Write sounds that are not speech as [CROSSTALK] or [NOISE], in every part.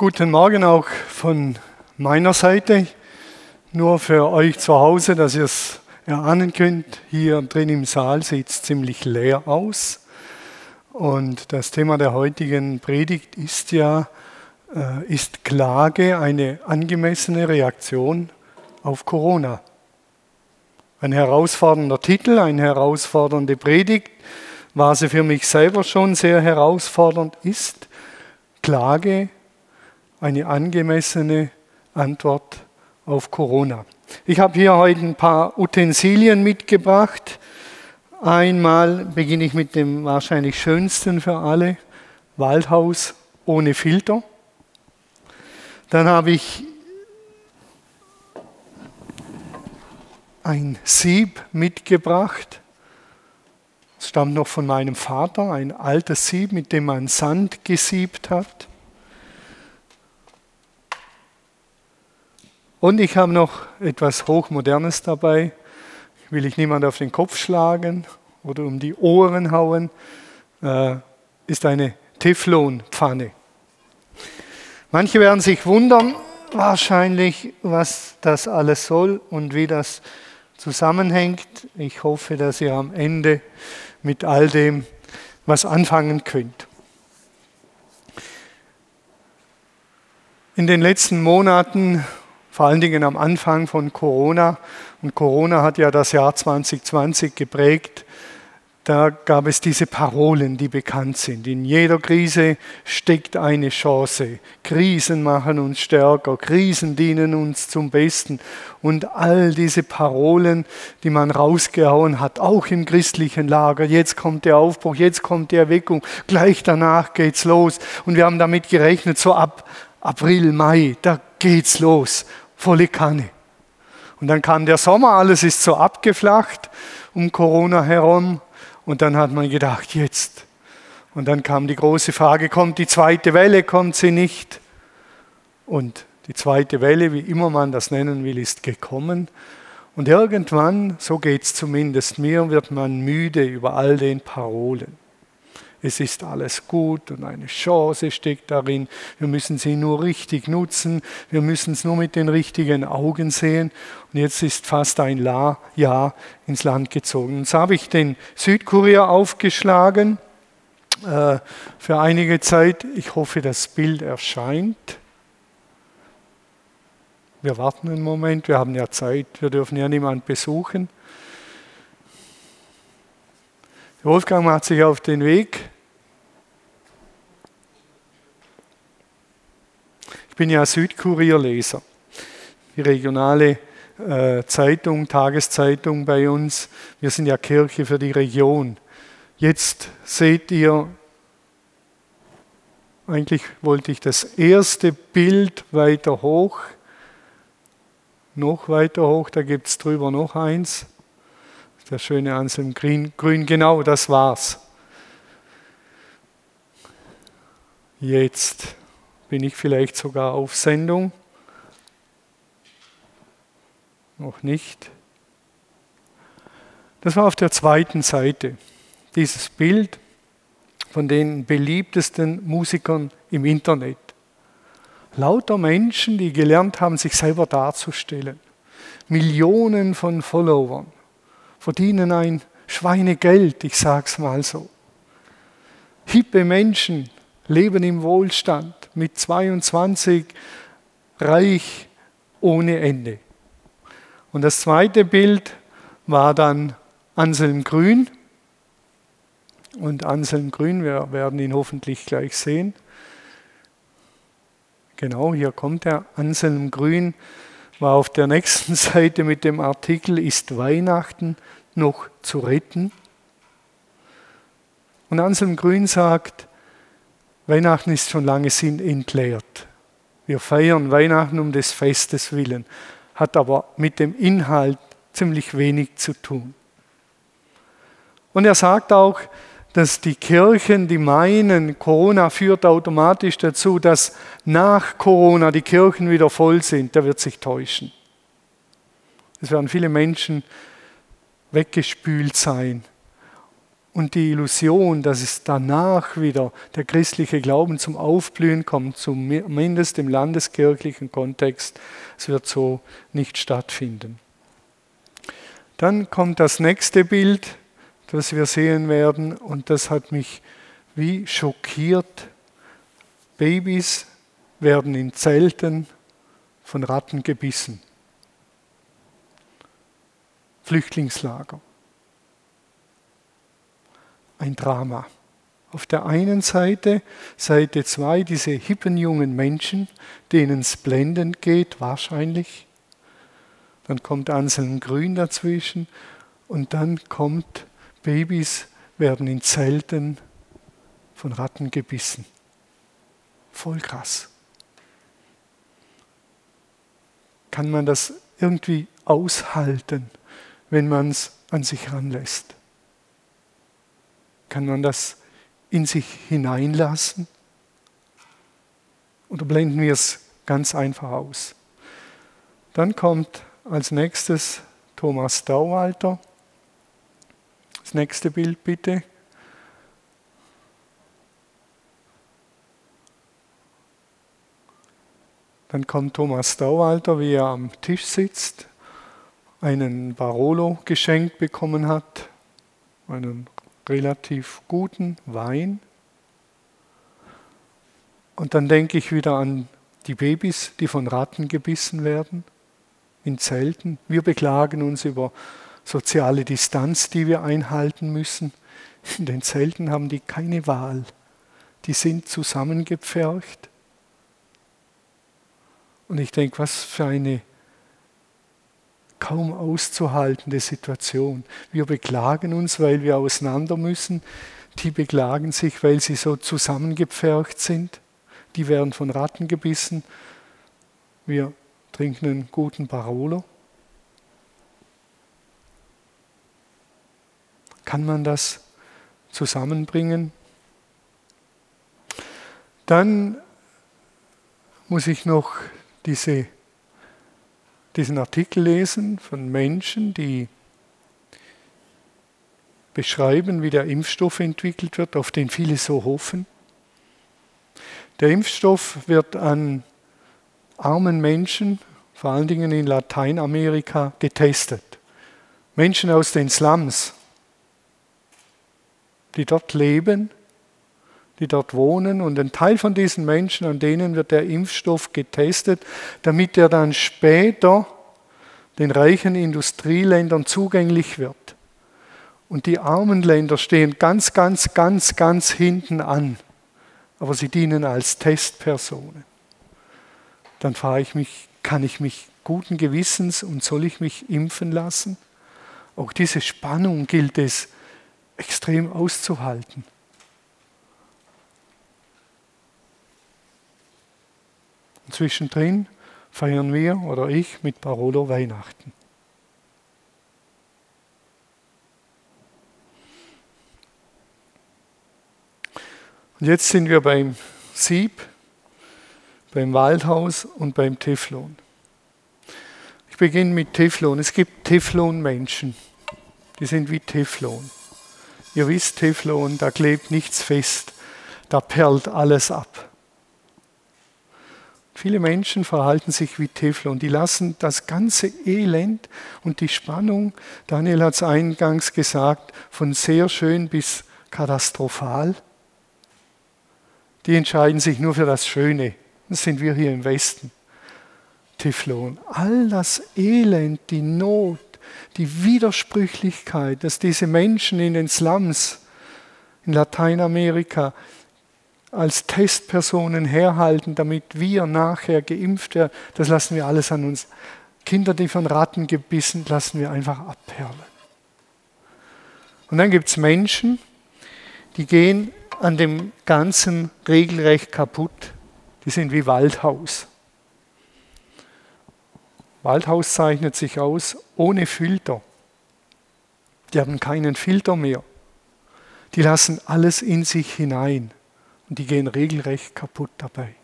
Guten Morgen auch von meiner Seite. Nur für euch zu Hause, dass ihr es erahnen könnt, hier drin im Saal sieht es ziemlich leer aus. Und das Thema der heutigen Predigt ist ja, äh, ist Klage eine angemessene Reaktion auf Corona? Ein herausfordernder Titel, eine herausfordernde Predigt, war sie für mich selber schon sehr herausfordernd ist. Klage eine angemessene Antwort auf Corona. Ich habe hier heute ein paar Utensilien mitgebracht. Einmal beginne ich mit dem wahrscheinlich schönsten für alle, Waldhaus ohne Filter. Dann habe ich ein Sieb mitgebracht. Es stammt noch von meinem Vater, ein altes Sieb, mit dem man Sand gesiebt hat. Und ich habe noch etwas Hochmodernes dabei. Will ich niemand auf den Kopf schlagen oder um die Ohren hauen. Äh, ist eine Teflonpfanne. Manche werden sich wundern, wahrscheinlich, was das alles soll und wie das zusammenhängt. Ich hoffe, dass ihr am Ende mit all dem was anfangen könnt. In den letzten Monaten vor allen Dingen am Anfang von Corona. Und Corona hat ja das Jahr 2020 geprägt. Da gab es diese Parolen, die bekannt sind. In jeder Krise steckt eine Chance. Krisen machen uns stärker, Krisen dienen uns zum Besten. Und all diese Parolen, die man rausgehauen hat, auch im christlichen Lager. Jetzt kommt der Aufbruch, jetzt kommt die Erweckung, gleich danach geht's los. Und wir haben damit gerechnet, so ab April, Mai, da geht's los volle Kanne. Und dann kam der Sommer, alles ist so abgeflacht um Corona herum. Und dann hat man gedacht, jetzt. Und dann kam die große Frage, kommt die zweite Welle, kommt sie nicht? Und die zweite Welle, wie immer man das nennen will, ist gekommen. Und irgendwann, so geht es zumindest mir, wird man müde über all den Parolen es ist alles gut und eine Chance steckt darin. Wir müssen sie nur richtig nutzen, wir müssen es nur mit den richtigen Augen sehen. Und jetzt ist fast ein Jahr ins Land gezogen. Jetzt habe ich den Südkurier aufgeschlagen äh, für einige Zeit. Ich hoffe, das Bild erscheint. Wir warten einen Moment, wir haben ja Zeit, wir dürfen ja niemanden besuchen. Wolfgang macht sich auf den Weg. Ich bin ja Südkurierleser, die regionale äh, Zeitung, Tageszeitung bei uns. Wir sind ja Kirche für die Region. Jetzt seht ihr, eigentlich wollte ich das erste Bild weiter hoch, noch weiter hoch, da gibt es drüber noch eins der schöne Anselm Grün, Grün, genau das war's. Jetzt bin ich vielleicht sogar auf Sendung. Noch nicht. Das war auf der zweiten Seite. Dieses Bild von den beliebtesten Musikern im Internet. Lauter Menschen, die gelernt haben, sich selber darzustellen. Millionen von Followern verdienen ein Schweinegeld, ich sag's mal so. Hippe Menschen leben im Wohlstand, mit 22 reich ohne Ende. Und das zweite Bild war dann Anselm Grün. Und Anselm Grün, wir werden ihn hoffentlich gleich sehen. Genau, hier kommt er. Anselm Grün war auf der nächsten [LAUGHS] Seite mit dem Artikel Ist Weihnachten noch zu retten? Und Anselm Grün sagt, Weihnachten ist schon lange Sinn entleert. Wir feiern Weihnachten um des Festes willen, hat aber mit dem Inhalt ziemlich wenig zu tun. Und er sagt auch, dass die Kirchen, die meinen, Corona führt automatisch dazu, dass nach Corona die Kirchen wieder voll sind, der wird sich täuschen. Es werden viele Menschen weggespült sein. und die Illusion, dass es danach wieder der christliche Glauben zum Aufblühen kommt, zumindest im landeskirchlichen Kontext, es wird so nicht stattfinden. Dann kommt das nächste Bild, das wir sehen werden, und das hat mich wie schockiert. Babys werden in Zelten von Ratten gebissen. Flüchtlingslager. Ein Drama. Auf der einen Seite, Seite 2, diese hippen jungen Menschen, denen es blendend geht, wahrscheinlich. Dann kommt Anselm Grün dazwischen und dann kommt Babys werden in Zelten von Ratten gebissen. Voll krass. Kann man das irgendwie aushalten? wenn man es an sich ranlässt? Kann man das in sich hineinlassen? Oder blenden wir es ganz einfach aus? Dann kommt als nächstes Thomas Dauwalter. Das nächste Bild bitte. Dann kommt Thomas Dauwalter, wie er am Tisch sitzt einen Barolo geschenkt bekommen hat, einen relativ guten Wein. Und dann denke ich wieder an die Babys, die von Ratten gebissen werden, in Zelten. Wir beklagen uns über soziale Distanz, die wir einhalten müssen. In den Zelten haben die keine Wahl. Die sind zusammengepfercht. Und ich denke, was für eine kaum auszuhaltende Situation. Wir beklagen uns, weil wir auseinander müssen. Die beklagen sich, weil sie so zusammengepfercht sind. Die werden von Ratten gebissen. Wir trinken einen guten Barolo. Kann man das zusammenbringen? Dann muss ich noch diese diesen Artikel lesen von Menschen, die beschreiben, wie der Impfstoff entwickelt wird, auf den viele so hoffen. Der Impfstoff wird an armen Menschen, vor allen Dingen in Lateinamerika, getestet. Menschen aus den Slums, die dort leben die dort wohnen. Und ein Teil von diesen Menschen, an denen wird der Impfstoff getestet, damit er dann später den reichen Industrieländern zugänglich wird. Und die armen Länder stehen ganz, ganz, ganz, ganz hinten an. Aber sie dienen als Testpersonen. Dann frage ich mich, kann ich mich guten Gewissens und soll ich mich impfen lassen? Auch diese Spannung gilt es extrem auszuhalten. Und zwischendrin feiern wir oder ich mit Parolo Weihnachten. Und jetzt sind wir beim Sieb, beim Waldhaus und beim Teflon. Ich beginne mit Teflon. Es gibt Teflon-Menschen, die sind wie Teflon. Ihr wisst, Teflon, da klebt nichts fest, da perlt alles ab. Viele Menschen verhalten sich wie Teflon. Die lassen das ganze Elend und die Spannung, Daniel hat es eingangs gesagt, von sehr schön bis katastrophal. Die entscheiden sich nur für das Schöne. Das sind wir hier im Westen. Teflon. All das Elend, die Not, die Widersprüchlichkeit, dass diese Menschen in den Slums in Lateinamerika als Testpersonen herhalten, damit wir nachher geimpft werden, das lassen wir alles an uns. Kinder, die von Ratten gebissen, lassen wir einfach abperlen. Und dann gibt es Menschen, die gehen an dem Ganzen regelrecht kaputt. Die sind wie Waldhaus. Waldhaus zeichnet sich aus ohne Filter. Die haben keinen Filter mehr. Die lassen alles in sich hinein. Und die gehen regelrecht kaputt dabei.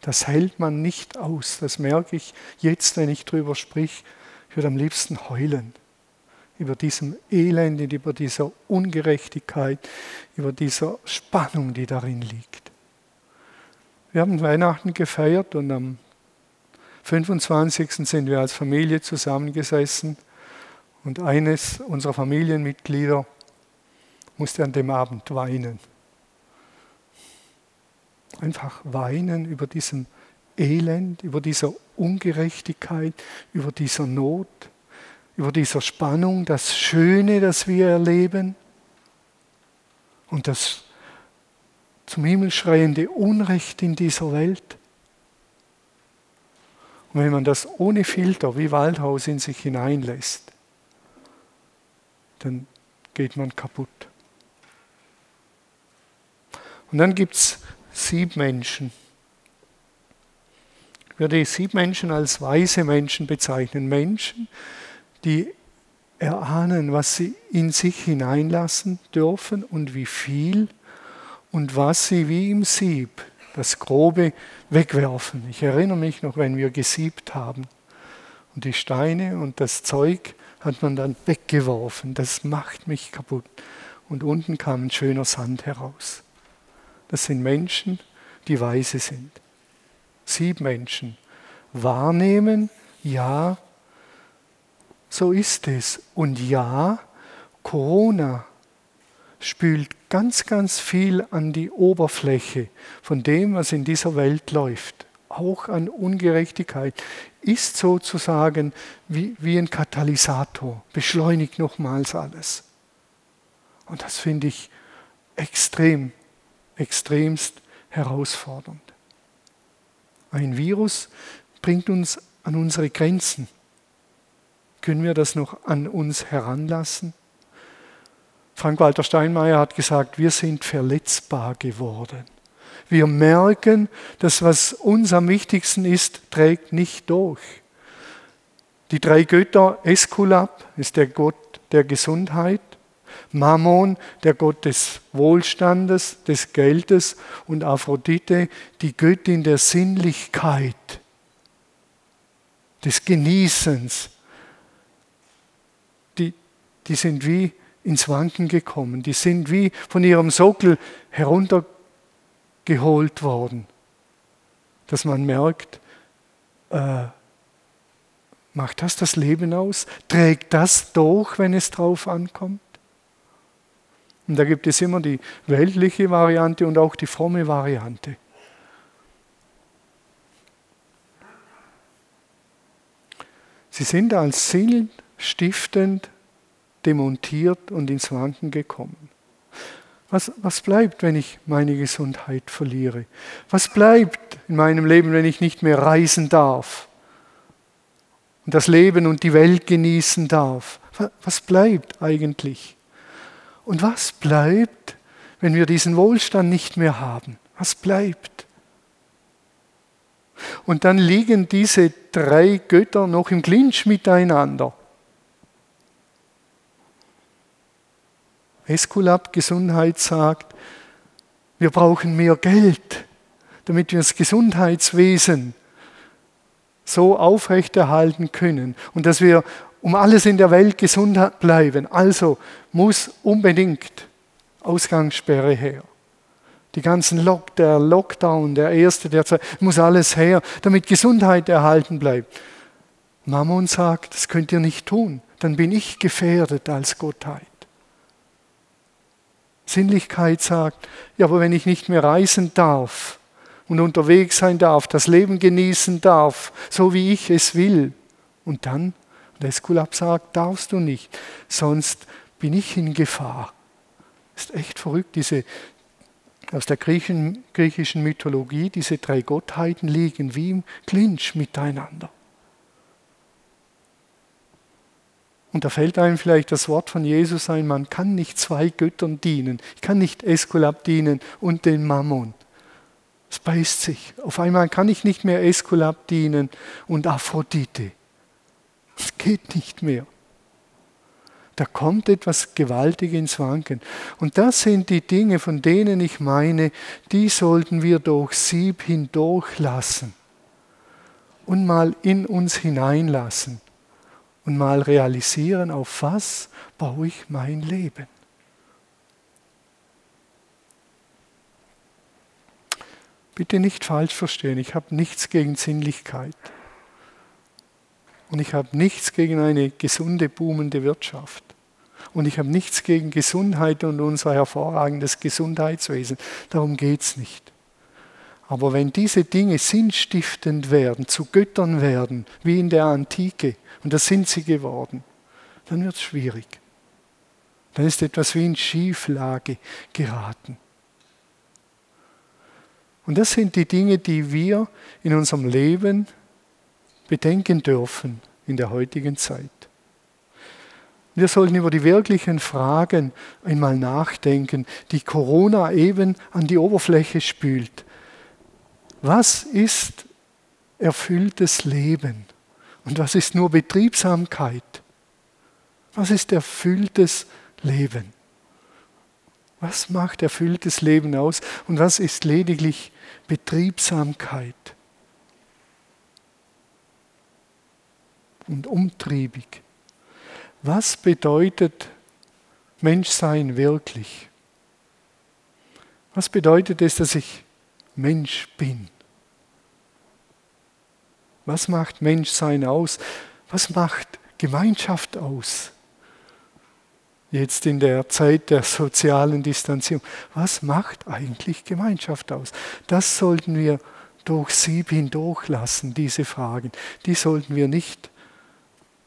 Das hält man nicht aus. Das merke ich jetzt, wenn ich drüber sprich. Ich würde am liebsten heulen. über diesem Elend, über dieser Ungerechtigkeit, über dieser Spannung, die darin liegt. Wir haben Weihnachten gefeiert und am 25. sind wir als Familie zusammengesessen und eines unserer Familienmitglieder musste an dem Abend weinen. Einfach weinen über diesem Elend, über dieser Ungerechtigkeit, über dieser Not, über dieser Spannung, das Schöne, das wir erleben und das zum Himmel schreiende Unrecht in dieser Welt. Und wenn man das ohne Filter wie Waldhaus in sich hineinlässt, dann geht man kaputt. Und dann gibt es sieben Menschen. Ich würde sieben Menschen als weise Menschen bezeichnen. Menschen, die erahnen, was sie in sich hineinlassen dürfen und wie viel und was sie wie im Sieb, das Grobe, wegwerfen. Ich erinnere mich noch, wenn wir gesiebt haben und die Steine und das Zeug hat man dann weggeworfen. Das macht mich kaputt. Und unten kam ein schöner Sand heraus. Das sind Menschen, die weise sind. Sieben Menschen. Wahrnehmen, ja, so ist es. Und ja, Corona spült ganz, ganz viel an die Oberfläche von dem, was in dieser Welt läuft. Auch an Ungerechtigkeit ist sozusagen wie, wie ein Katalysator, beschleunigt nochmals alles. Und das finde ich extrem, extremst herausfordernd. Ein Virus bringt uns an unsere Grenzen. Können wir das noch an uns heranlassen? Frank-Walter Steinmeier hat gesagt, wir sind verletzbar geworden. Wir merken, dass was uns am wichtigsten ist, trägt nicht durch. Die drei Götter, Eskulap ist der Gott der Gesundheit, Mammon, der Gott des Wohlstandes, des Geldes und Aphrodite, die Göttin der Sinnlichkeit, des Genießens, die sind wie ins Wanken gekommen. Die sind wie von ihrem Sockel heruntergeholt worden. Dass man merkt, äh, macht das das Leben aus? Trägt das durch, wenn es drauf ankommt? Und da gibt es immer die weltliche Variante und auch die fromme Variante. Sie sind als sinnstiftend demontiert und ins Wanken gekommen. Was, was bleibt, wenn ich meine Gesundheit verliere? Was bleibt in meinem Leben, wenn ich nicht mehr reisen darf und das Leben und die Welt genießen darf? Was bleibt eigentlich? Und was bleibt, wenn wir diesen Wohlstand nicht mehr haben? Was bleibt? Und dann liegen diese drei Götter noch im Clinch miteinander. Esculap Gesundheit sagt, wir brauchen mehr Geld, damit wir das Gesundheitswesen so aufrechterhalten können und dass wir um alles in der Welt gesund bleiben. Also muss unbedingt Ausgangssperre her. Die ganzen Lock, der Lockdown, der erste, der zweite, muss alles her, damit Gesundheit erhalten bleibt. Mammon sagt, das könnt ihr nicht tun, dann bin ich gefährdet als Gottheit. Sinnlichkeit sagt, ja, aber wenn ich nicht mehr reisen darf und unterwegs sein darf, das Leben genießen darf, so wie ich es will, und dann, der Eskulap sagt, darfst du nicht, sonst bin ich in Gefahr. Ist echt verrückt, diese aus der griechischen, griechischen Mythologie, diese drei Gottheiten liegen wie im Clinch miteinander. Und da fällt einem vielleicht das Wort von Jesus ein, man kann nicht zwei Göttern dienen. Ich kann nicht Eskulap dienen und den Mammon. Es beißt sich. Auf einmal kann ich nicht mehr Eskulap dienen und Aphrodite. Es geht nicht mehr. Da kommt etwas gewaltig ins Wanken. Und das sind die Dinge, von denen ich meine, die sollten wir durch Sieb hindurchlassen und mal in uns hineinlassen und mal realisieren, auf was baue ich mein Leben. Bitte nicht falsch verstehen, ich habe nichts gegen Sinnlichkeit. Und ich habe nichts gegen eine gesunde, boomende Wirtschaft. Und ich habe nichts gegen Gesundheit und unser hervorragendes Gesundheitswesen. Darum geht es nicht. Aber wenn diese Dinge sinnstiftend werden, zu Göttern werden, wie in der Antike, und das sind sie geworden, dann wird es schwierig. Dann ist etwas wie in Schieflage geraten. Und das sind die Dinge, die wir in unserem Leben bedenken dürfen in der heutigen Zeit. Wir sollten über die wirklichen Fragen einmal nachdenken, die Corona eben an die Oberfläche spült. Was ist erfülltes Leben? Und was ist nur Betriebsamkeit? Was ist erfülltes Leben? Was macht erfülltes Leben aus und was ist lediglich Betriebsamkeit und umtriebig. Was bedeutet Menschsein wirklich? Was bedeutet es, dass ich Mensch bin? Was macht Menschsein aus? Was macht Gemeinschaft aus? jetzt in der Zeit der sozialen Distanzierung. Was macht eigentlich Gemeinschaft aus? Das sollten wir durch Sieb hindurch lassen, diese Fragen. Die sollten wir nicht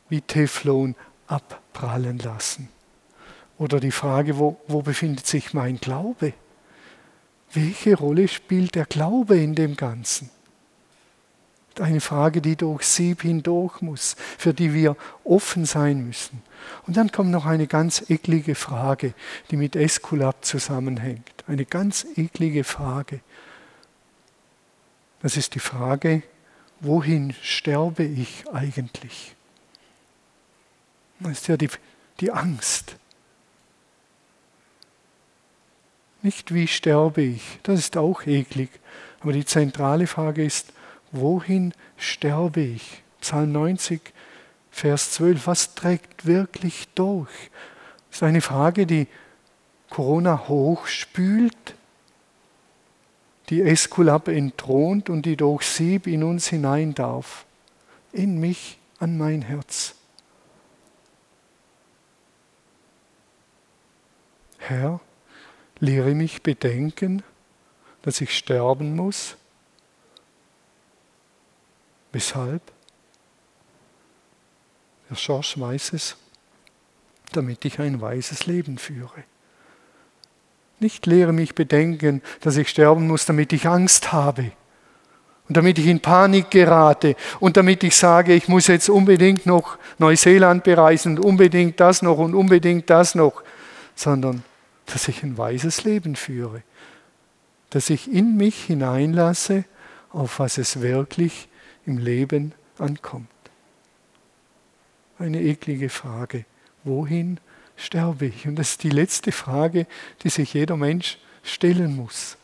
wie Teflon abprallen lassen. Oder die Frage, wo, wo befindet sich mein Glaube? Welche Rolle spielt der Glaube in dem Ganzen? eine Frage, die durch Sieb hindurch muss, für die wir offen sein müssen. Und dann kommt noch eine ganz eklige Frage, die mit Eskulap zusammenhängt. Eine ganz eklige Frage. Das ist die Frage, wohin sterbe ich eigentlich? Das ist ja die, die Angst. Nicht wie sterbe ich, das ist auch eklig. Aber die zentrale Frage ist, wohin sterbe ich? Psalm 90, Vers 12, was trägt wirklich durch? Das ist eine Frage, die Corona hochspült, die Eskulap entthront und die durch Sieb in uns hinein darf. In mich, an mein Herz. Herr, lehre mich bedenken, dass ich sterben muss Weshalb? Der Schorsch weiß es, damit ich ein weises Leben führe. Nicht lehre mich bedenken, dass ich sterben muss, damit ich Angst habe und damit ich in Panik gerate und damit ich sage, ich muss jetzt unbedingt noch Neuseeland bereisen und unbedingt das noch und unbedingt das noch, sondern dass ich ein weises Leben führe, dass ich in mich hineinlasse, auf was es wirklich im Leben ankommt. Eine eklige Frage. Wohin sterbe ich? Und das ist die letzte Frage, die sich jeder Mensch stellen muss.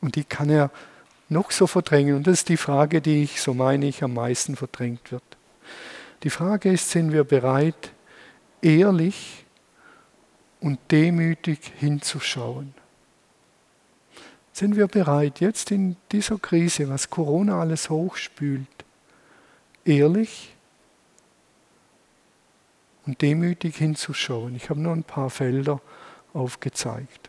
Und die kann er noch so verdrängen. Und das ist die Frage, die ich, so meine ich, am meisten verdrängt wird. Die Frage ist, sind wir bereit, ehrlich und demütig hinzuschauen? Sind wir bereit, jetzt in dieser Krise, was Corona alles hochspült, ehrlich und demütig hinzuschauen? Ich habe nur ein paar Felder aufgezeigt.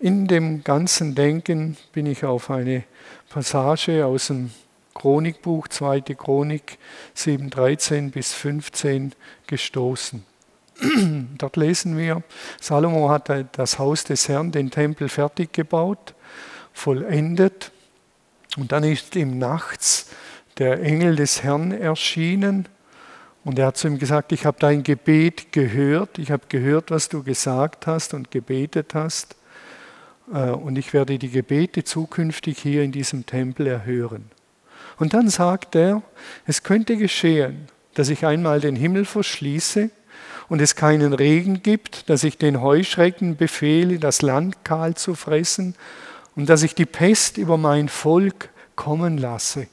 In dem ganzen Denken bin ich auf eine Passage aus dem Chronikbuch, 2. Chronik 7, 13 bis 15 gestoßen. [CLEARS THROAT] Dort lesen wir, Salomo hat das Haus des Herrn, den Tempel fertig gebaut, vollendet. Und dann ist ihm nachts der Engel des Herrn erschienen und er hat zu ihm gesagt, ich habe dein Gebet gehört, ich habe gehört, was du gesagt hast und gebetet hast äh, und ich werde die Gebete zukünftig hier in diesem Tempel erhören. Und dann sagt er, es könnte geschehen, dass ich einmal den Himmel verschließe und es keinen Regen gibt, dass ich den Heuschrecken befehle, das Land kahl zu fressen und dass ich die Pest über mein Volk kommen lasse.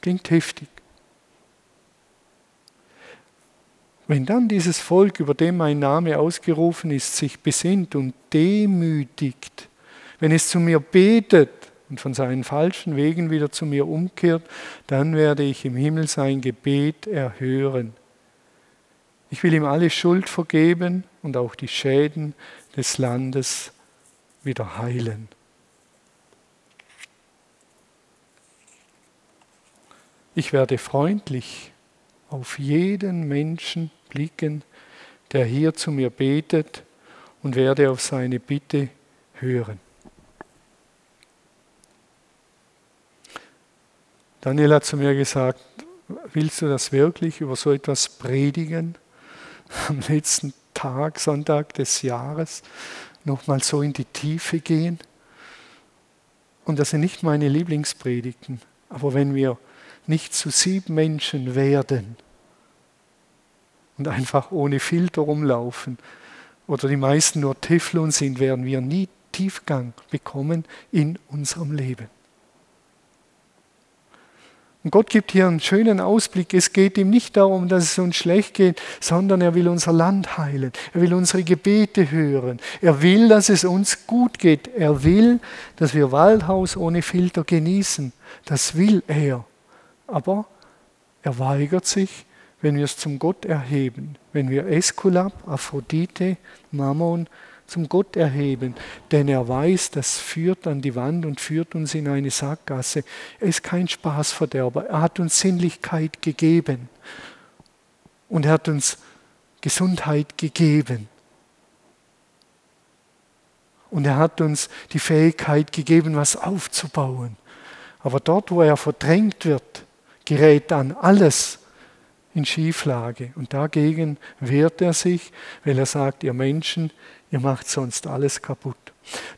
Klingt heftig. Wenn dann dieses Volk, über dem mein Name ausgerufen ist, sich besinnt und demütigt, wenn es zu mir betet und von seinen falschen Wegen wieder zu mir umkehrt, dann werde ich im Himmel sein Gebet erhören. Ich will ihm alle Schuld vergeben und auch die Schäden des Landes wieder heilen. Ich werde freundlich auf jeden Menschen blicken, der hier zu mir betet und werde auf seine Bitte hören. Daniel hat zu mir gesagt, willst du das wirklich über so etwas predigen? Am letzten Tag, Sonntag des Jahres, nochmal so in die Tiefe gehen? Und das sind nicht meine Lieblingspredigten, aber wenn wir nicht zu sieben Menschen werden und einfach ohne Filter rumlaufen oder die meisten nur Teflon sind, werden wir nie Tiefgang bekommen in unserem Leben. Und Gott gibt hier einen schönen Ausblick. Es geht ihm nicht darum, dass es uns schlecht geht, sondern er will unser Land heilen. Er will unsere Gebete hören. Er will, dass es uns gut geht. Er will, dass wir Waldhaus ohne Filter genießen. Das will er. Aber er weigert sich, wenn wir es zum Gott erheben, wenn wir Eskulap, Aphrodite, Mammon zum Gott erheben, denn er weiß, das führt an die Wand und führt uns in eine Sackgasse. Er ist kein Spaßverderber, er hat uns Sinnlichkeit gegeben und er hat uns Gesundheit gegeben. Und er hat uns die Fähigkeit gegeben, was aufzubauen. Aber dort, wo er verdrängt wird, gerät dann alles in Schieflage. Und dagegen wehrt er sich, weil er sagt, ihr Menschen, ihr macht sonst alles kaputt.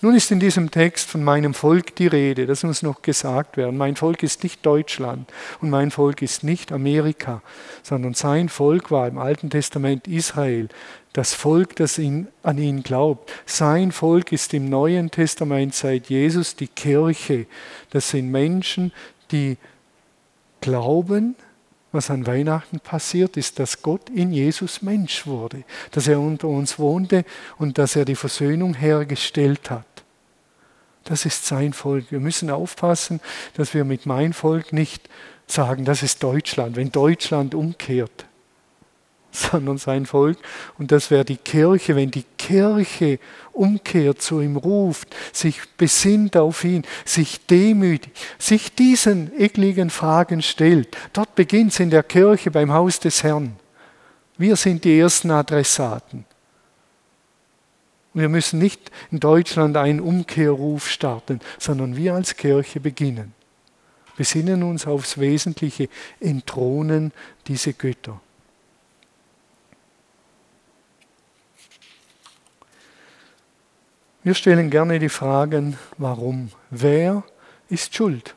Nun ist in diesem Text von meinem Volk die Rede, das muss noch gesagt werden. Mein Volk ist nicht Deutschland und mein Volk ist nicht Amerika, sondern sein Volk war im Alten Testament Israel, das Volk, das ihn, an ihn glaubt. Sein Volk ist im Neuen Testament seit Jesus die Kirche. Das sind Menschen, die glauben, was an Weihnachten passiert ist, dass Gott in Jesus Mensch wurde, dass er unter uns wohnte und dass er die Versöhnung hergestellt hat. Das ist sein Volk. Wir müssen aufpassen, dass wir mit mein Volk nicht sagen, das ist Deutschland, wenn Deutschland umkehrt sondern sein Volk. Und das wäre die Kirche, wenn die Kirche umkehrt, zu ihm ruft, sich besinnt auf ihn, sich demütigt, sich diesen ekligen Fragen stellt. Dort beginnt es in der Kirche beim Haus des Herrn. Wir sind die ersten Adressaten. Wir müssen nicht in Deutschland einen Umkehrruf starten, sondern wir als Kirche beginnen. Besinnen uns aufs Wesentliche, entthronen diese Götter. Wir stellen gerne die Fragen, warum? Wer ist schuld?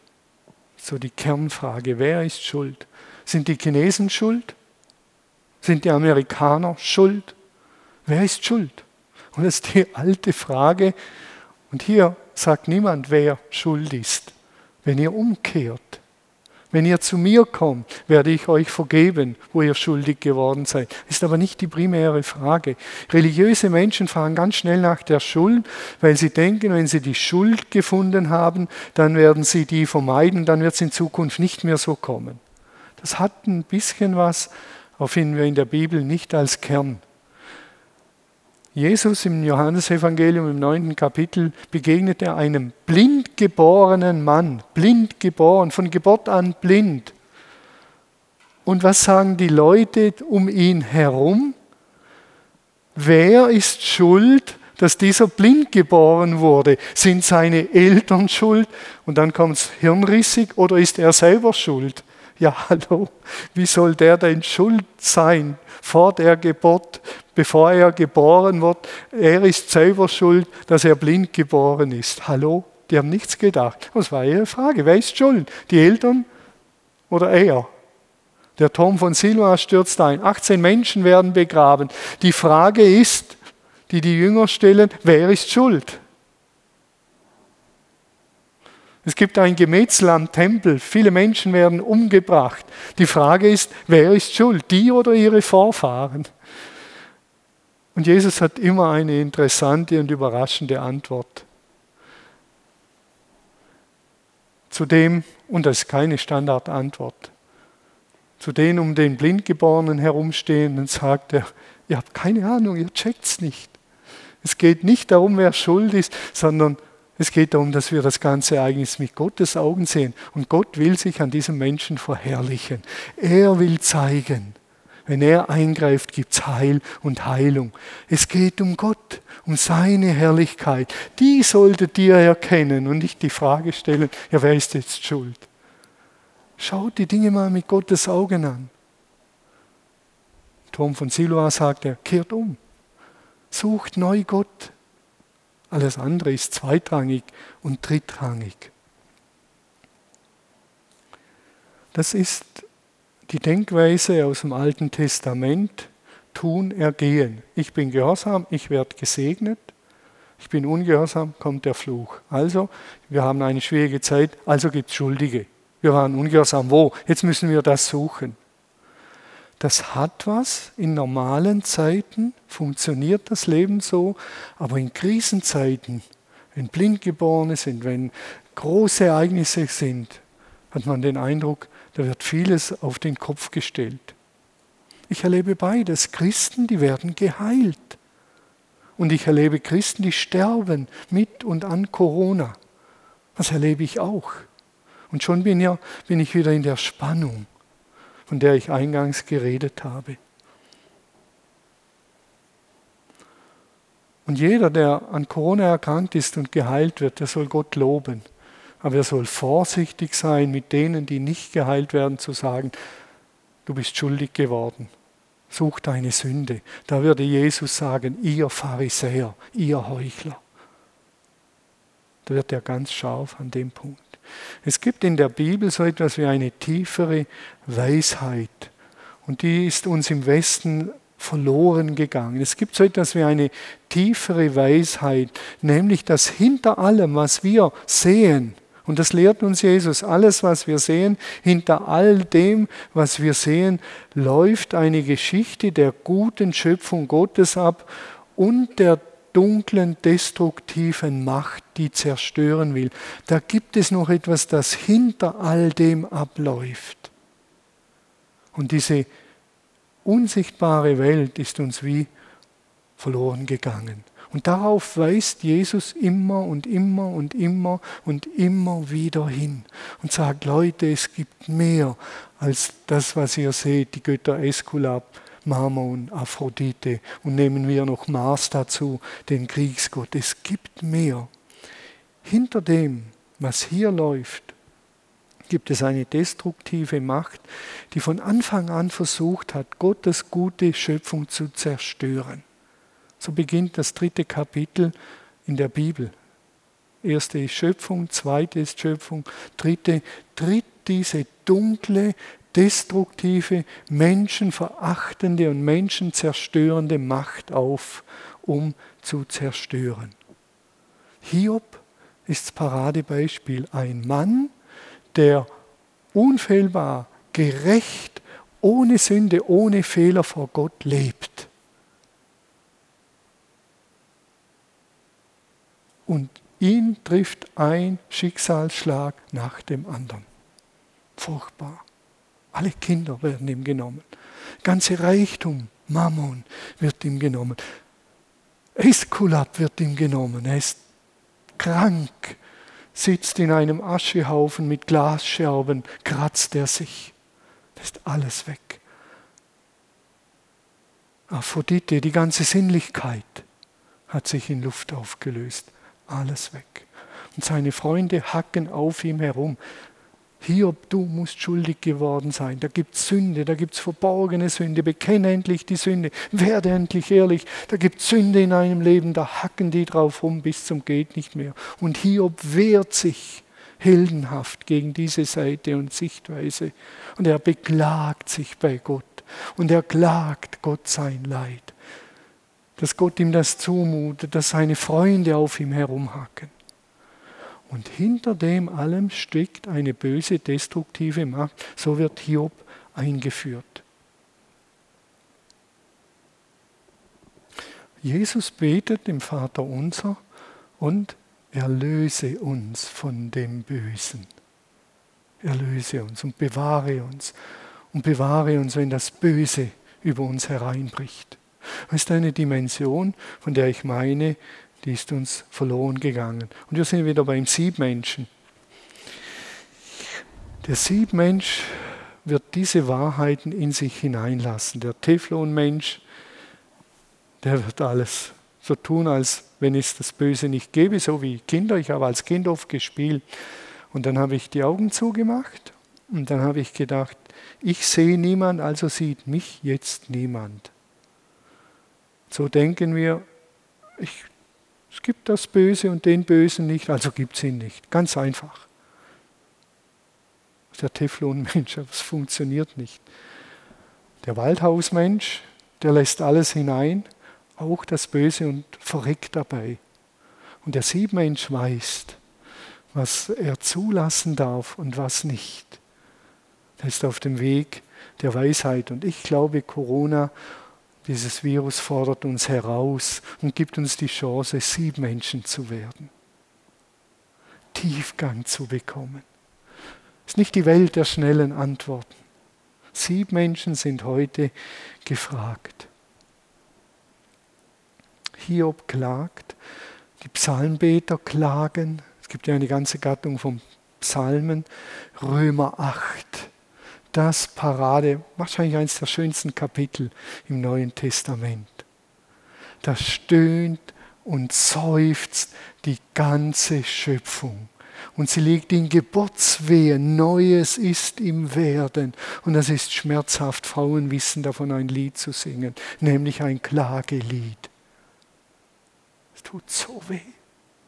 So die Kernfrage, wer ist schuld? Sind die Chinesen schuld? Sind die Amerikaner schuld? Wer ist schuld? Und das ist die alte Frage. Und hier sagt niemand, wer schuld ist. Wenn ihr umkehrt, wenn ihr zu mir kommt, werde ich euch vergeben, wo ihr schuldig geworden seid. Ist aber nicht die primäre Frage. Religiöse Menschen fragen ganz schnell nach der Schuld, weil sie denken, wenn sie die Schuld gefunden haben, dann werden sie die vermeiden, dann wird es in Zukunft nicht mehr so kommen. Das hat ein bisschen was, auf finden wir in der Bibel nicht als Kern. Jesus im Johannesevangelium im neunten Kapitel begegnet er einem blind geborenen Mann, blind geboren, von Geburt an blind. Und was sagen die Leute um ihn herum? Wer ist schuld, dass dieser blind geboren wurde? Sind seine Eltern schuld? Und dann kommt es hirnrissig oder ist er selber schuld? Ja, hallo, wie soll der denn schuld sein vor der Geburt, bevor er geboren wird? Er ist selber schuld, dass er blind geboren ist. Hallo, die haben nichts gedacht. Das war ihre Frage. Wer ist schuld? Die Eltern oder er? Der Turm von Silva stürzt ein. 18 Menschen werden begraben. Die Frage ist, die die Jünger stellen, wer ist schuld? Es gibt ein Gemetzel am Tempel. Viele Menschen werden umgebracht. Die Frage ist, wer ist schuld? Die oder ihre Vorfahren? Und Jesus hat immer eine interessante und überraschende Antwort. Zudem, und das ist keine Standardantwort, zu denen um den Blindgeborenen herumstehenden sagt er, ihr habt keine Ahnung, ihr checkt es nicht. Es geht nicht darum, wer schuld ist, sondern es geht darum, dass wir das ganze Ereignis mit Gottes Augen sehen. Und Gott will sich an diesem Menschen verherrlichen. Er will zeigen, wenn er eingreift, gibt es Heil und Heilung. Es geht um Gott, um seine Herrlichkeit. Die solltet ihr erkennen und nicht die Frage stellen, ja, wer ist jetzt schuld? Schaut die Dinge mal mit Gottes Augen an. Tom von Siloa sagt er, kehrt um. Sucht neu Gott. Alles andere ist zweitrangig und drittrangig. Das ist die Denkweise aus dem Alten Testament. Tun, ergehen. Ich bin gehorsam, ich werde gesegnet. Ich bin ungehorsam, kommt der Fluch. Also, wir haben eine schwierige Zeit, also gibt es Schuldige. Wir waren ungehorsam. Wo? Jetzt müssen wir das suchen das hat was. In normalen Zeiten funktioniert das Leben so, aber in Krisenzeiten, wenn Blindgeborene sind, wenn große Ereignisse sind, hat man den Eindruck, da wird vieles auf den Kopf gestellt. Ich erlebe beides. Christen, die werden geheilt. Und ich erlebe Christen, die sterben mit und an Corona. Das erlebe ich auch. Und schon bin, ja, bin ich wieder in der Spannung von der ich eingangs geredet habe. Und jeder, der an Corona erkrankt ist und geheilt wird, der soll Gott loben. Aber er soll vorsichtig sein, mit denen, die nicht geheilt werden, zu sagen, du bist schuldig geworden. Such deine Sünde. Da würde Jesus sagen, ihr Pharisäer, ihr Heuchler. Da wird er ganz scharf an dem Punkt. Es gibt in der Bibel so etwas wie eine tiefere Weisheit. Und die ist uns im Westen verloren gegangen. Es gibt so etwas wie eine tiefere Weisheit, nämlich dass hinter allem, was wir sehen, und das lehrt uns Jesus, alles, was wir sehen, hinter all dem, was wir sehen, läuft eine Geschichte der guten Schöpfung Gottes ab und der dunklen, destruktiven Macht, die zerstören will. Da gibt es noch etwas, das hinter all dem abläuft. Und diese unsichtbare Welt ist uns wie verloren gegangen. Und darauf weist Jesus immer und immer und immer und immer wieder hin und sagt, Leute, es gibt mehr als das, was ihr seht, die Götter Eskulap, Mammon, Aphrodite und nehmen wir noch Mars dazu, den Kriegsgott. Es gibt mehr. Hinter dem, was hier läuft, gibt es eine destruktive Macht, die von Anfang an versucht hat, Gottes gute Schöpfung zu zerstören. So beginnt das dritte Kapitel in der Bibel. Erste ist Schöpfung, zweite ist Schöpfung, dritte tritt diese dunkle, destruktive, menschenverachtende und menschenzerstörende Macht auf, um zu zerstören. Hiob ist das Paradebeispiel. Ein Mann, der unfehlbar, gerecht, ohne Sünde, ohne Fehler vor Gott lebt. Und ihn trifft ein Schicksalsschlag nach dem anderen. Furchtbar. Alle Kinder werden ihm genommen. Ganze Reichtum, Mammon wird ihm genommen. Eskulap wird ihm genommen. Er ist krank, sitzt in einem Aschehaufen mit Glasscherben, kratzt er sich. Das ist alles weg. Aphrodite, die ganze Sinnlichkeit hat sich in Luft aufgelöst. Alles weg. Und seine Freunde hacken auf ihm herum. Hiob, du musst schuldig geworden sein. Da gibt es Sünde, da gibt es verborgene Sünde. Bekenne endlich die Sünde. Werde endlich ehrlich. Da gibt es Sünde in einem Leben, da hacken die drauf rum bis zum Geht nicht mehr. Und Hiob wehrt sich heldenhaft gegen diese Seite und Sichtweise. Und er beklagt sich bei Gott. Und er klagt Gott sein Leid. Dass Gott ihm das zumutet, dass seine Freunde auf ihm herumhacken. Und hinter dem allem steckt eine böse, destruktive Macht. So wird Hiob eingeführt. Jesus betet dem Vater unser und erlöse uns von dem Bösen. Erlöse uns und bewahre uns und bewahre uns, wenn das Böse über uns hereinbricht. Das ist eine Dimension, von der ich meine, die ist uns verloren gegangen. Und wir sind wieder beim Siebmenschen. Der Siebmensch wird diese Wahrheiten in sich hineinlassen. Der Teflonmensch, der wird alles so tun, als wenn es das Böse nicht gäbe, so wie Kinder. Ich habe als Kind oft gespielt und dann habe ich die Augen zugemacht und dann habe ich gedacht, ich sehe niemand, also sieht mich jetzt niemand. So denken wir, ich, es gibt das Böse und den Bösen nicht, also gibt es ihn nicht. Ganz einfach. Der Teflonmensch, [LAUGHS] es funktioniert nicht. Der Waldhausmensch, der lässt alles hinein, auch das Böse und verreckt dabei. Und der Siebmensch weiß, was er zulassen darf und was nicht. Er ist auf dem Weg der Weisheit. Und ich glaube, Corona dieses Virus fordert uns heraus und gibt uns die Chance, Siebmenschen zu werden. Tiefgang zu bekommen. Es ist nicht die Welt der schnellen Antworten. Siebmenschen sind heute gefragt. Hiob klagt, die Psalmbeter klagen. Es gibt ja eine ganze Gattung von Psalmen. Römer 8 das Parade, wahrscheinlich eines der schönsten Kapitel im Neuen Testament. Da stöhnt und seufzt die ganze Schöpfung. Und sie liegt in Geburtswehen, Neues ist im Werden. Und das ist schmerzhaft. Frauen wissen davon ein Lied zu singen, nämlich ein Klagelied. Es tut so weh,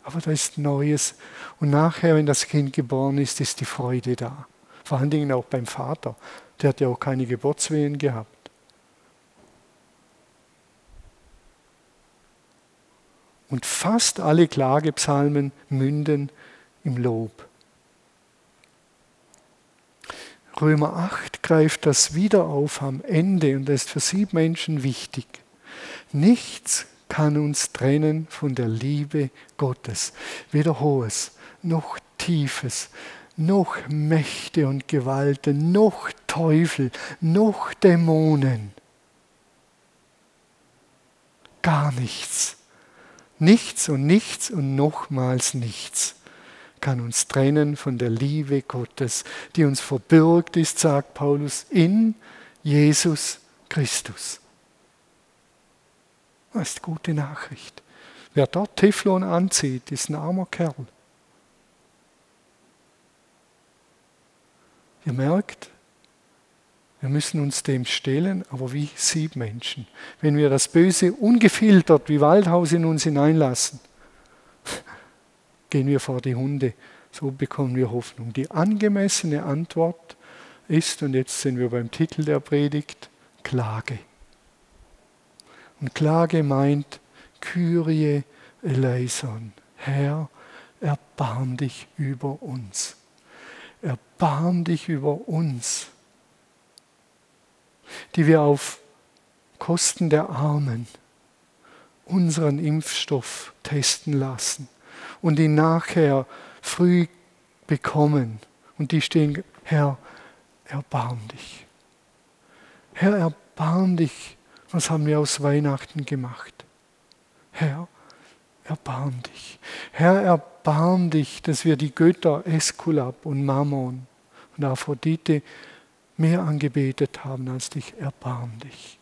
aber da ist Neues. Und nachher, wenn das Kind geboren ist, ist die Freude da. Vor allen Dingen auch beim Vater. Der hat ja auch keine Geburtswehen gehabt. Und fast alle Klagepsalmen münden im Lob. Römer 8 greift das wieder auf am Ende und das ist für sieben Menschen wichtig. Nichts kann uns trennen von der Liebe Gottes. Weder Hohes noch Tiefes, noch Mächte und Gewalten, noch Teufel, noch Dämonen. Gar nichts. Nichts und nichts und nochmals nichts kann uns trennen von der Liebe Gottes, die uns verbürgt ist, sagt Paulus, in Jesus Christus. Das ist gute Nachricht. Wer dort Teflon anzieht, ist ein armer Kerl. Ihr merkt, wir müssen uns dem stellen, aber wie sieben Menschen. Wenn wir das Böse ungefiltert wie Waldhaus in uns hineinlassen, [LAUGHS] gehen wir vor die Hunde. So bekommen wir Hoffnung. Die angemessene Antwort ist, und jetzt sind wir beim Titel der Predigt, Klage. Und Klage meint Kyrie eleison. Herr, erbarm dich über uns erbarm dich über uns, die wir auf Kosten der Armen unseren Impfstoff testen lassen und ihn nachher früh bekommen. Und die stehen, Herr, erbarm dich. Herr, erbarm dich. Was haben wir aus Weihnachten gemacht? Herr, erbarm dich. Herr, erbarm dich, dass wir die Götter Eskulap und Mammon und Aphrodite mehr angebetet haben als dich. Erbarm dich.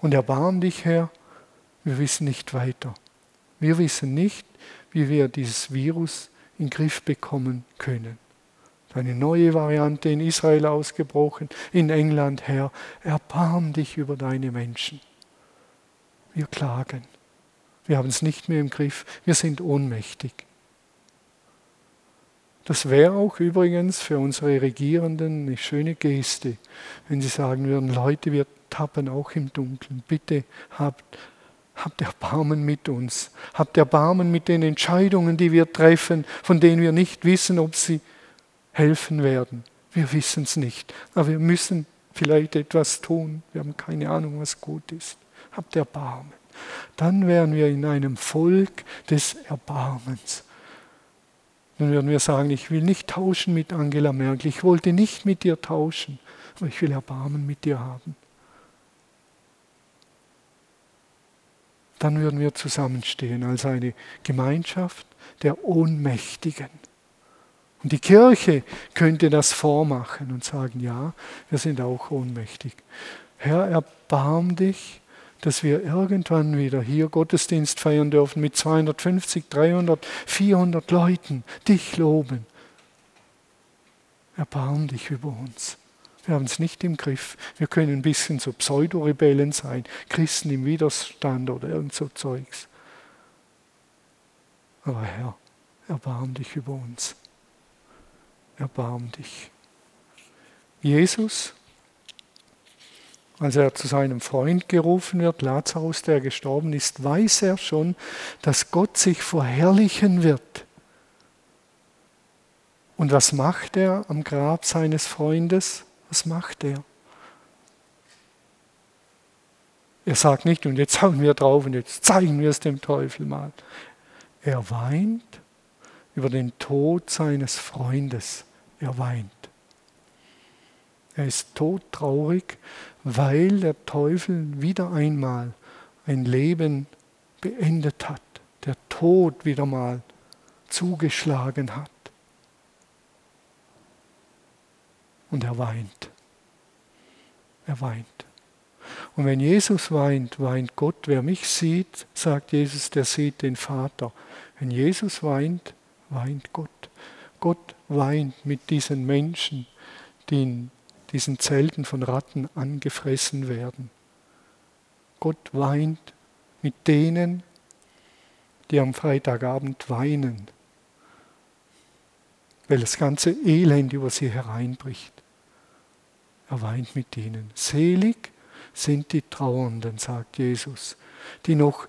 Und erbarm dich, Herr, wir wissen nicht weiter. Wir wissen nicht, wie wir dieses Virus in den Griff bekommen können. Eine neue Variante in Israel ausgebrochen, in England, Herr, erbarm dich über deine Menschen. Wir klagen. Wir haben es nicht mehr im Griff. Wir sind ohnmächtig. Das wäre auch übrigens für unsere Regierenden eine schöne Geste, wenn sie sagen würden, Leute, wir tappen auch im Dunkeln. Bitte habt, habt Erbarmen mit uns. Habt Erbarmen mit den Entscheidungen, die wir treffen, von denen wir nicht wissen, ob sie helfen werden. Wir wissen es nicht, aber wir müssen vielleicht etwas tun. Wir haben keine Ahnung, was gut ist. Habt Erbarmen. Dann wären wir in einem Volk des Erbarmens. Dann würden wir sagen, ich will nicht tauschen mit Angela Merkel. Ich wollte nicht mit dir tauschen, aber ich will Erbarmen mit dir haben. Dann würden wir zusammenstehen als eine Gemeinschaft der Ohnmächtigen. Und die Kirche könnte das vormachen und sagen, ja, wir sind auch ohnmächtig. Herr, erbarm dich, dass wir irgendwann wieder hier Gottesdienst feiern dürfen mit 250, 300, 400 Leuten, dich loben. Erbarm dich über uns. Wir haben es nicht im Griff. Wir können ein bisschen so Pseudorebellen sein, Christen im Widerstand oder irgend so Zeugs. Aber Herr, erbarm dich über uns erbarm dich. Jesus, als er zu seinem Freund gerufen wird, Lazarus, der gestorben ist, weiß er schon, dass Gott sich verherrlichen wird. Und was macht er am Grab seines Freundes? Was macht er? Er sagt nicht, und jetzt hauen wir drauf und jetzt zeigen wir es dem Teufel mal. Er weint über den Tod seines Freundes. Er weint. Er ist todtraurig, weil der Teufel wieder einmal ein Leben beendet hat, der Tod wieder mal zugeschlagen hat. Und er weint. Er weint. Und wenn Jesus weint, weint Gott. Wer mich sieht, sagt Jesus, der sieht den Vater. Wenn Jesus weint, weint Gott. Gott weint mit diesen Menschen, die in diesen Zelten von Ratten angefressen werden. Gott weint mit denen, die am Freitagabend weinen, weil das ganze Elend über sie hereinbricht. Er weint mit ihnen. Selig sind die Trauernden, sagt Jesus, die noch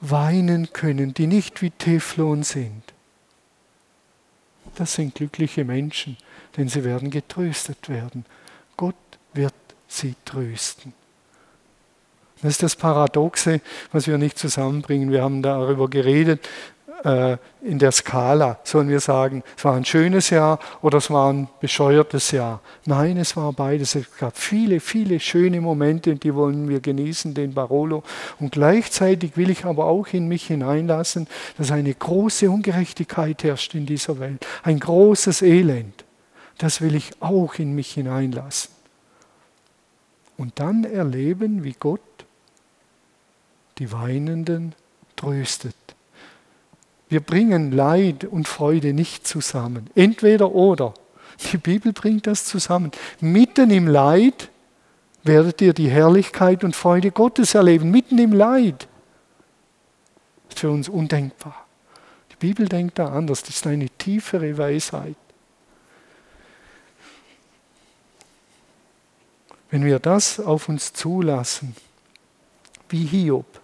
weinen können, die nicht wie Teflon sind. Das sind glückliche Menschen, denn sie werden getröstet werden. Gott wird sie trösten. Das ist das Paradoxe, was wir nicht zusammenbringen. Wir haben darüber geredet, äh, in der Skala sollen wir sagen, es war ein schönes Jahr oder es war ein bescheuertes Jahr. Nein, es war beides. Es gab viele, viele schöne Momente, die wollen wir genießen, den Barolo. Und gleichzeitig will ich aber auch in mich hineinlassen, dass eine große Ungerechtigkeit herrscht in dieser Welt, ein großes Elend. Das will ich auch in mich hineinlassen. Und dann erleben, wie Gott die Weinenden tröstet wir bringen Leid und Freude nicht zusammen. Entweder oder. Die Bibel bringt das zusammen. Mitten im Leid werdet ihr die Herrlichkeit und Freude Gottes erleben. Mitten im Leid. Das ist für uns undenkbar. Die Bibel denkt da anders. Das ist eine tiefere Weisheit. Wenn wir das auf uns zulassen, wie Hiob,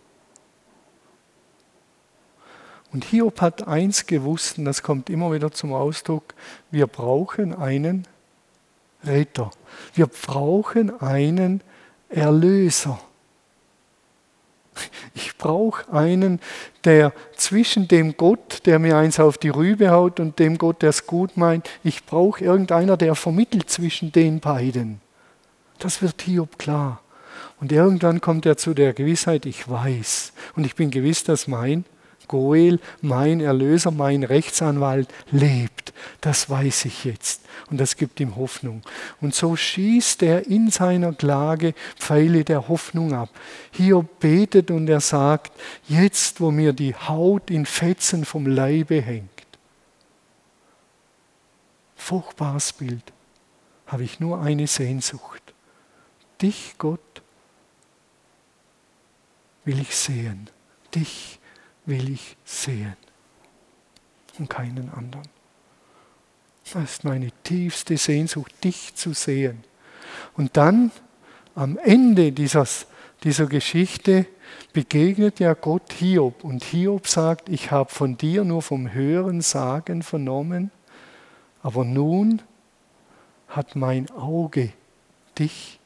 und Hiob hat eins gewusst, und das kommt immer wieder zum Ausdruck, wir brauchen einen Retter. Wir brauchen einen Erlöser. Ich brauche einen, der zwischen dem Gott, der mir eins auf die Rübe haut, und dem Gott, der es gut meint, ich brauche irgendeiner, der vermittelt zwischen den beiden. Das wird Hiob klar. Und irgendwann kommt er zu der Gewissheit, ich weiß und ich bin gewiss, dass mein Goel, mein Erlöser, mein Rechtsanwalt, lebt. Das weiß ich jetzt. Und das gibt ihm Hoffnung. Und so schießt er in seiner Klage Pfeile der Hoffnung ab. Hier betet und er sagt, jetzt wo mir die Haut in Fetzen vom Leibe hängt. Furchtbares Bild. Habe ich nur eine Sehnsucht. Dich, Gott, will ich sehen. Dich will ich sehen und keinen anderen. Das ist meine tiefste Sehnsucht, dich zu sehen. Und dann am Ende dieses, dieser Geschichte begegnet ja Gott Hiob und Hiob sagt, ich habe von dir nur vom Hören sagen vernommen, aber nun hat mein Auge dich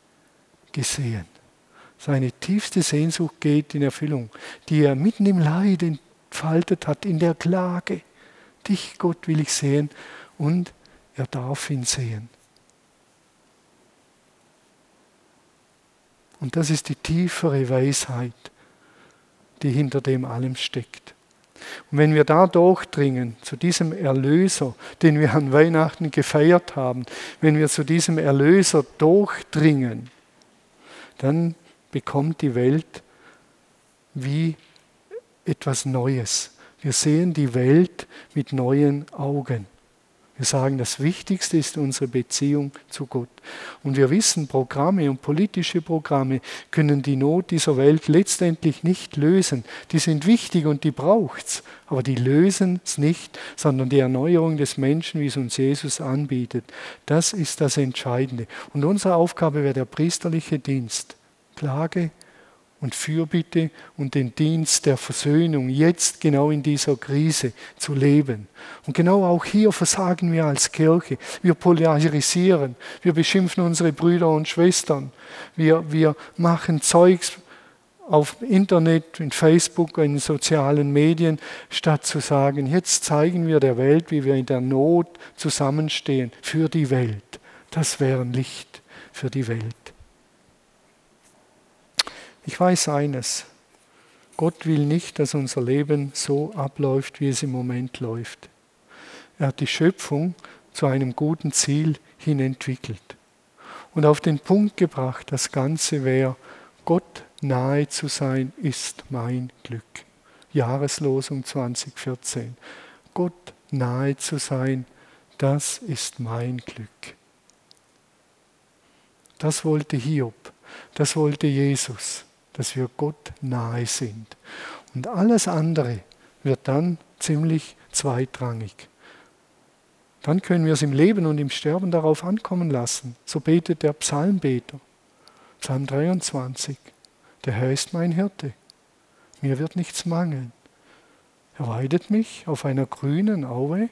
gesehen. Seine tiefste Sehnsucht geht in Erfüllung, die er mitten im Leid entfaltet hat, in der Klage. Dich, Gott, will ich sehen und er darf ihn sehen. Und das ist die tiefere Weisheit, die hinter dem allem steckt. Und wenn wir da durchdringen zu diesem Erlöser, den wir an Weihnachten gefeiert haben, wenn wir zu diesem Erlöser durchdringen, dann bekommt die Welt wie etwas Neues. Wir sehen die Welt mit neuen Augen. Wir sagen, das Wichtigste ist unsere Beziehung zu Gott. Und wir wissen, Programme und politische Programme können die Not dieser Welt letztendlich nicht lösen. Die sind wichtig und die braucht es, aber die lösen es nicht, sondern die Erneuerung des Menschen, wie es uns Jesus anbietet. Das ist das Entscheidende. Und unsere Aufgabe wäre der priesterliche Dienst. Klage und Fürbitte und den Dienst der Versöhnung jetzt genau in dieser Krise zu leben. Und genau auch hier versagen wir als Kirche. Wir polarisieren, wir beschimpfen unsere Brüder und Schwestern, wir, wir machen Zeugs auf Internet, in Facebook, in sozialen Medien, statt zu sagen, jetzt zeigen wir der Welt, wie wir in der Not zusammenstehen für die Welt. Das wäre ein Licht für die Welt. Ich weiß eines, Gott will nicht, dass unser Leben so abläuft, wie es im Moment läuft. Er hat die Schöpfung zu einem guten Ziel hin entwickelt und auf den Punkt gebracht, das Ganze wäre, Gott nahe zu sein, ist mein Glück. Jahreslosung 2014. Gott nahe zu sein, das ist mein Glück. Das wollte Hiob, das wollte Jesus dass wir Gott nahe sind. Und alles andere wird dann ziemlich zweitrangig. Dann können wir es im Leben und im Sterben darauf ankommen lassen. So betet der Psalmbeter. Psalm 23. Der Herr ist mein Hirte. Mir wird nichts mangeln. Er weidet mich auf einer grünen Aue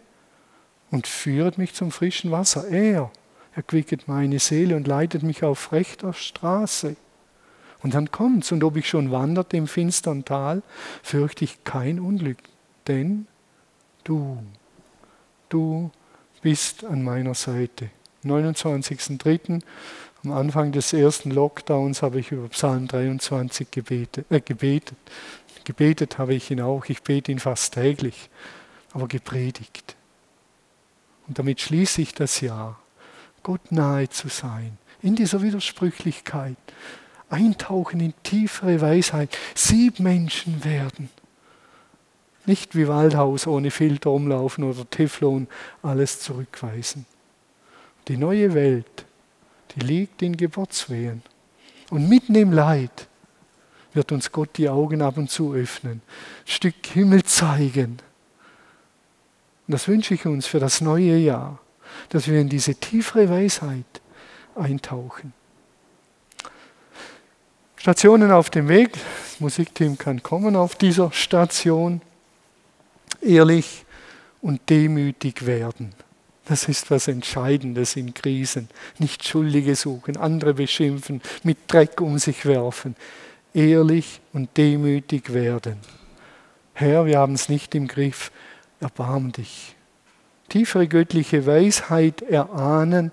und führt mich zum frischen Wasser. Er erquicket meine Seele und leitet mich auf rechter Straße und dann kommt's. Und ob ich schon wanderte im finstern Tal, fürchte ich kein Unglück, denn du, du bist an meiner Seite. 29.03. am Anfang des ersten Lockdowns habe ich über Psalm 23 gebetet, äh, gebetet. Gebetet habe ich ihn auch, ich bete ihn fast täglich, aber gepredigt. Und damit schließe ich das Jahr, Gott nahe zu sein, in dieser Widersprüchlichkeit, eintauchen in tiefere Weisheit, sieb Menschen werden. Nicht wie Waldhaus ohne Filter umlaufen oder Teflon alles zurückweisen. Die neue Welt, die liegt in Geburtswehen. Und mitten im Leid wird uns Gott die Augen ab und zu öffnen, ein Stück Himmel zeigen. Und das wünsche ich uns für das neue Jahr, dass wir in diese tiefere Weisheit eintauchen. Stationen auf dem Weg. Das Musikteam kann kommen auf dieser Station. Ehrlich und demütig werden. Das ist was Entscheidendes in Krisen. Nicht Schuldige suchen, andere beschimpfen, mit Dreck um sich werfen. Ehrlich und demütig werden. Herr, wir haben es nicht im Griff. Erbarm dich. Tiefere göttliche Weisheit erahnen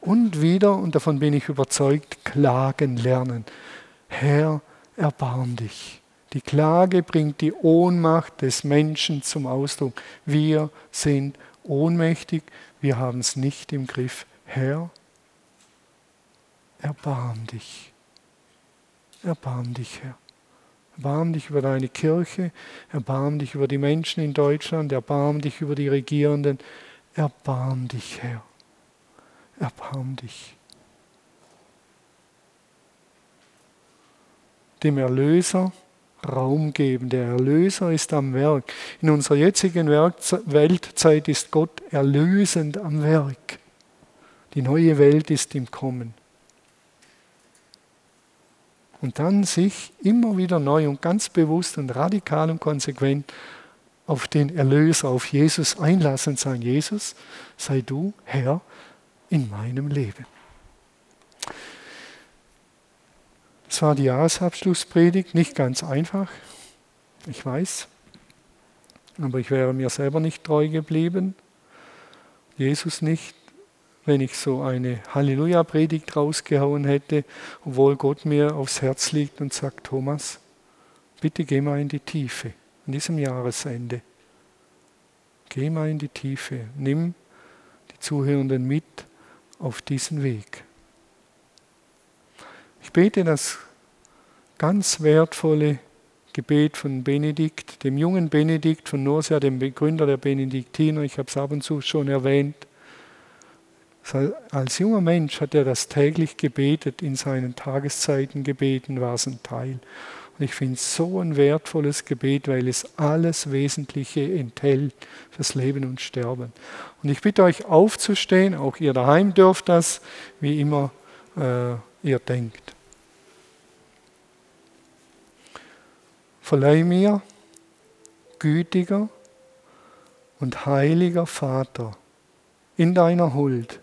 und wieder, und davon bin ich überzeugt, klagen lernen. Herr, erbarm dich. Die Klage bringt die Ohnmacht des Menschen zum Ausdruck. Wir sind ohnmächtig, wir haben es nicht im Griff. Herr, erbarm dich. Erbarm dich, Herr. Erbarm dich über deine Kirche, erbarm dich über die Menschen in Deutschland, erbarm dich über die Regierenden. Erbarm dich, Herr. Erbarm dich. Dem Erlöser Raum geben. Der Erlöser ist am Werk. In unserer jetzigen Weltzeit ist Gott erlösend am Werk. Die neue Welt ist im Kommen. und dann sich immer wieder neu und ganz bewusst und radikal und konsequent auf den Erlöser, auf Jesus einlassen und sagen, Jesus, sei du Herr in meinem Leben. Das war die Jahresabschlusspredigt, nicht ganz einfach, ich weiß, aber ich wäre mir selber nicht treu geblieben, Jesus nicht, wenn ich so eine Halleluja-Predigt rausgehauen hätte, obwohl Gott mir aufs Herz liegt und sagt, Thomas, bitte geh mal in die Tiefe an diesem Jahresende. Geh mal in die Tiefe, nimm die Zuhörenden mit auf diesen Weg. Ich bete das ganz wertvolle Gebet von Benedikt, dem jungen Benedikt von Nursia, dem Begründer der Benediktiner. Ich habe es ab und zu schon erwähnt. Als junger Mensch hat er das täglich gebetet, in seinen Tageszeiten gebeten war es ein Teil. Und ich finde es so ein wertvolles Gebet, weil es alles Wesentliche enthält fürs Leben und Sterben. Und ich bitte euch aufzustehen, auch ihr daheim dürft das, wie immer äh, ihr denkt. Verleih mir, gütiger und heiliger Vater, in deiner Huld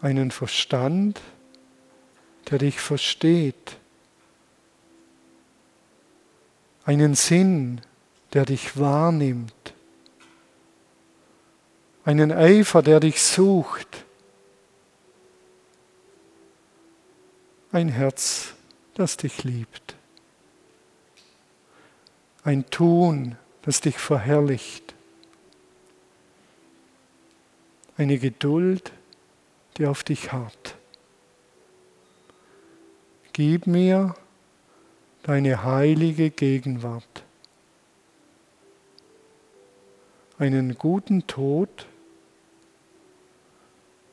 einen Verstand, der dich versteht, einen Sinn, der dich wahrnimmt, einen Eifer, der dich sucht, ein Herz, das dich liebt, ein Tun, das dich verherrlicht, eine Geduld, die auf dich harrt. Gib mir deine heilige Gegenwart, einen guten Tod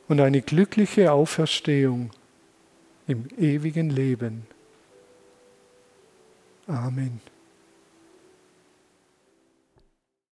und eine glückliche Auferstehung im ewigen Leben. Amen.